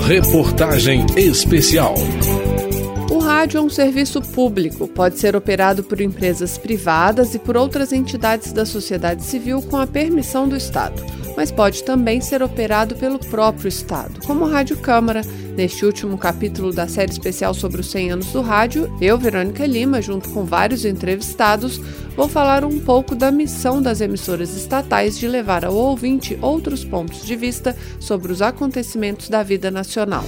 Reportagem Especial. O rádio é um serviço público, pode ser operado por empresas privadas e por outras entidades da sociedade civil com a permissão do Estado, mas pode também ser operado pelo próprio Estado, como a Rádio Câmara. Neste último capítulo da série especial sobre os 100 anos do rádio, eu, Verônica Lima, junto com vários entrevistados, vou falar um pouco da missão das emissoras estatais de levar ao ouvinte outros pontos de vista sobre os acontecimentos da vida nacional.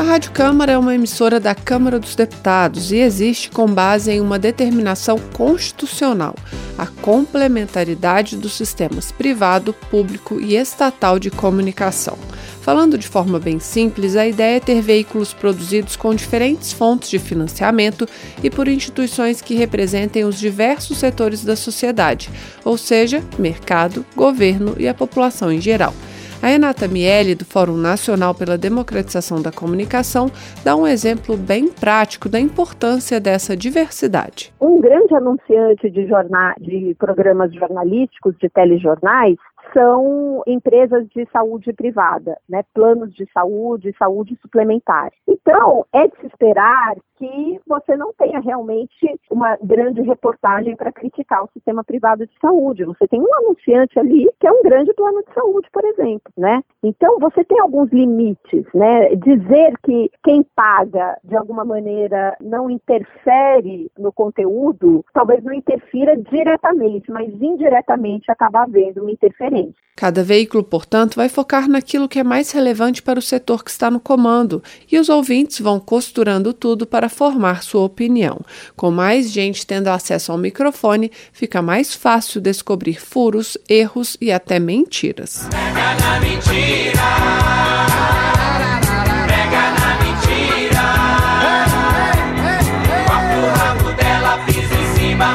A Rádio Câmara é uma emissora da Câmara dos Deputados e existe com base em uma determinação constitucional, a complementaridade dos sistemas privado, público e estatal de comunicação. Falando de forma bem simples, a ideia é ter veículos produzidos com diferentes fontes de financiamento e por instituições que representem os diversos setores da sociedade, ou seja, mercado, governo e a população em geral. A Renata Miele, do Fórum Nacional pela Democratização da Comunicação, dá um exemplo bem prático da importância dessa diversidade. Um grande anunciante de, jornal, de programas jornalísticos, de telejornais, são empresas de saúde privada, né, planos de saúde, saúde suplementar. Então, é de se esperar que você não tenha realmente uma grande reportagem para criticar o sistema privado de saúde. Você tem um anunciante ali que é um grande plano de saúde, por exemplo, né? Então, você tem alguns limites, né? Dizer que quem paga, de alguma maneira, não interfere no conteúdo, talvez não interfira diretamente, mas indiretamente acaba havendo uma interferência. Cada veículo, portanto, vai focar naquilo que é mais relevante para o setor que está no comando, e os ouvintes vão costurando tudo para formar sua opinião. Com mais gente tendo acesso ao microfone, fica mais fácil descobrir furos, erros e até mentiras. Pega na mentira. Pega na mentira. Dela pisa em cima,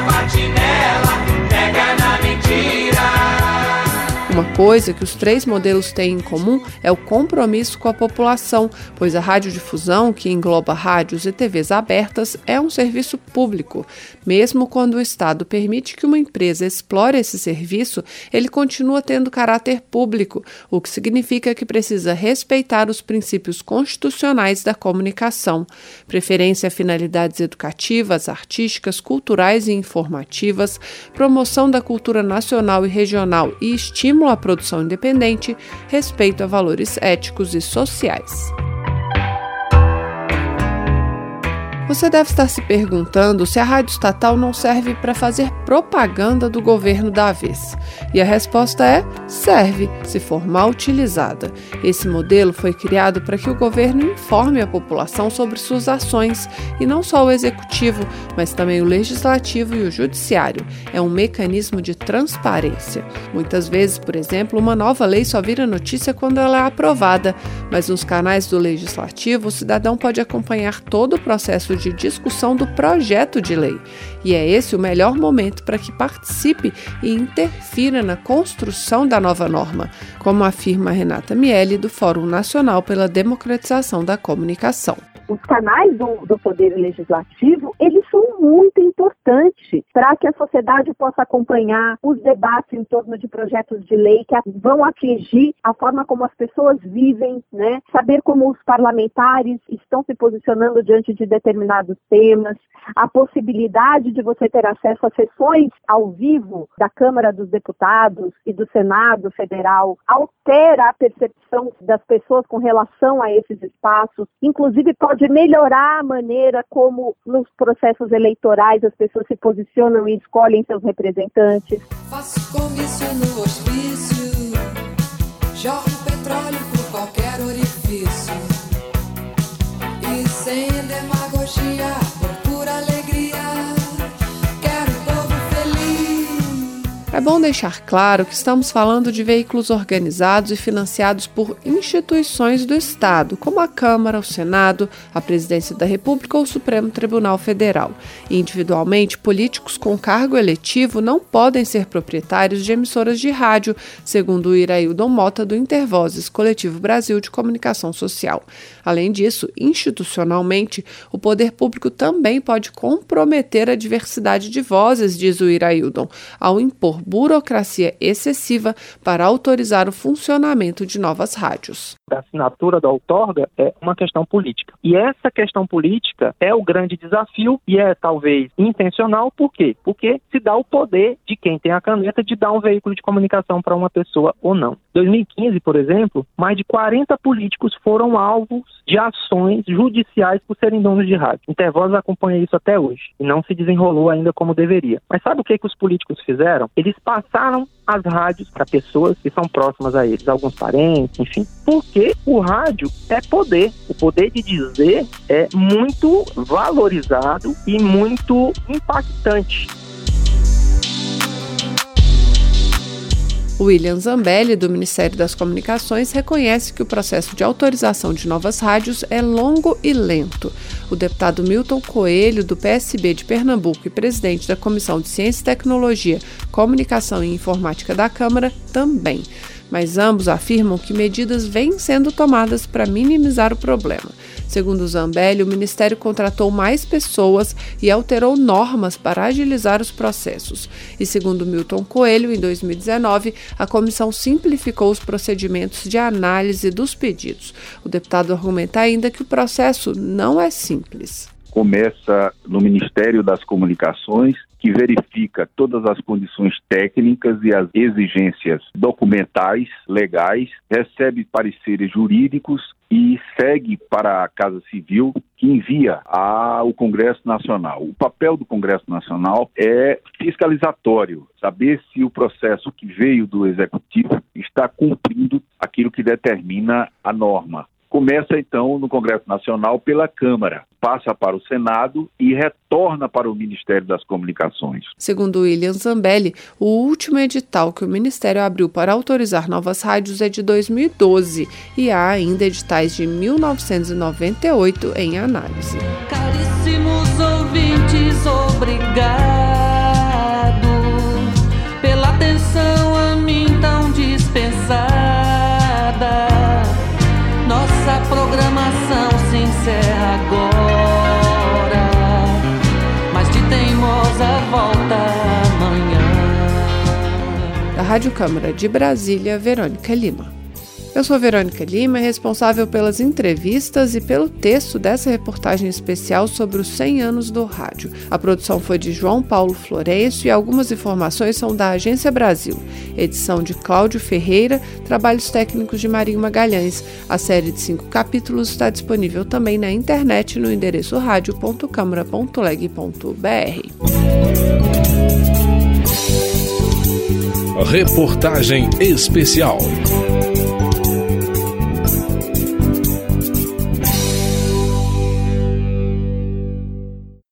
coisa que os três modelos têm em comum é o compromisso com a população, pois a radiodifusão, que engloba rádios e TVs abertas, é um serviço público. Mesmo quando o Estado permite que uma empresa explore esse serviço, ele continua tendo caráter público, o que significa que precisa respeitar os princípios constitucionais da comunicação, preferência a finalidades educativas, artísticas, culturais e informativas, promoção da cultura nacional e regional e estímulo à produção independente, respeito a valores éticos e sociais. Você deve estar se perguntando se a rádio estatal não serve para fazer propaganda do governo da vez. E a resposta é: serve, se for mal utilizada. Esse modelo foi criado para que o governo informe a população sobre suas ações, e não só o executivo, mas também o legislativo e o judiciário. É um mecanismo de transparência. Muitas vezes, por exemplo, uma nova lei só vira notícia quando ela é aprovada, mas nos canais do legislativo, o cidadão pode acompanhar todo o processo de discussão do projeto de lei. E é esse o melhor momento para que participe e interfira na construção da nova norma, como afirma Renata Miele, do Fórum Nacional pela Democratização da Comunicação os canais do, do Poder Legislativo, eles são muito importantes para que a sociedade possa acompanhar os debates em torno de projetos de lei que vão atingir a forma como as pessoas vivem, né? saber como os parlamentares estão se posicionando diante de determinados temas, a possibilidade de você ter acesso a sessões ao vivo da Câmara dos Deputados e do Senado Federal altera a percepção das pessoas com relação a esses espaços, inclusive pode pode melhorar a maneira como nos processos eleitorais as pessoas se posicionam e escolhem seus representantes. Faço comício no hospício, jorro petróleo por qualquer orifício bom deixar claro que estamos falando de veículos organizados e financiados por instituições do Estado, como a Câmara, o Senado, a Presidência da República ou o Supremo Tribunal Federal. individualmente, políticos com cargo eletivo não podem ser proprietários de emissoras de rádio, segundo Iraildon Mota, do Intervozes, Coletivo Brasil de Comunicação Social. Além disso, institucionalmente, o poder público também pode comprometer a diversidade de vozes, diz o Iraildon, ao impor burocracia excessiva para autorizar o funcionamento de novas rádios. A assinatura da outorga é uma questão política. E essa questão política é o grande desafio e é talvez intencional, por quê? Porque se dá o poder de quem tem a caneta de dar um veículo de comunicação para uma pessoa ou não. 2015, por exemplo, mais de 40 políticos foram alvos de ações judiciais por serem donos de rádio. Intervoz acompanha isso até hoje e não se desenrolou ainda como deveria. Mas sabe o que, que os políticos fizeram? Eles passaram as rádios para pessoas que são próximas a eles, alguns parentes, enfim. Porque o rádio é poder. O poder de dizer é muito valorizado e muito impactante. William Zambelli, do Ministério das Comunicações, reconhece que o processo de autorização de novas rádios é longo e lento. O deputado Milton Coelho, do PSB de Pernambuco e presidente da Comissão de Ciência e Tecnologia, Comunicação e Informática da Câmara, também mas ambos afirmam que medidas vêm sendo tomadas para minimizar o problema. Segundo Zambelli, o Ministério contratou mais pessoas e alterou normas para agilizar os processos. E segundo Milton Coelho, em 2019, a comissão simplificou os procedimentos de análise dos pedidos. O deputado argumenta ainda que o processo não é simples. Começa no Ministério das Comunicações que verifica todas as condições técnicas e as exigências documentais, legais, recebe pareceres jurídicos e segue para a Casa Civil, que envia ao Congresso Nacional. O papel do Congresso Nacional é fiscalizatório, saber se o processo que veio do Executivo está cumprindo aquilo que determina a norma. Começa então no Congresso Nacional pela Câmara, passa para o Senado e retorna para o Ministério das Comunicações. Segundo William Zambelli, o último edital que o Ministério abriu para autorizar novas rádios é de 2012 e há ainda editais de 1998 em análise. Caríssimos ouvintes, obrigado. Rádio Câmara de Brasília, Verônica Lima. Eu sou Verônica Lima, responsável pelas entrevistas e pelo texto dessa reportagem especial sobre os 100 anos do rádio. A produção foi de João Paulo Florencio e algumas informações são da Agência Brasil. Edição de Cláudio Ferreira, trabalhos técnicos de Marinho Magalhães. A série de cinco capítulos está disponível também na internet no endereço rádio.câmara.leg.br. Reportagem especial.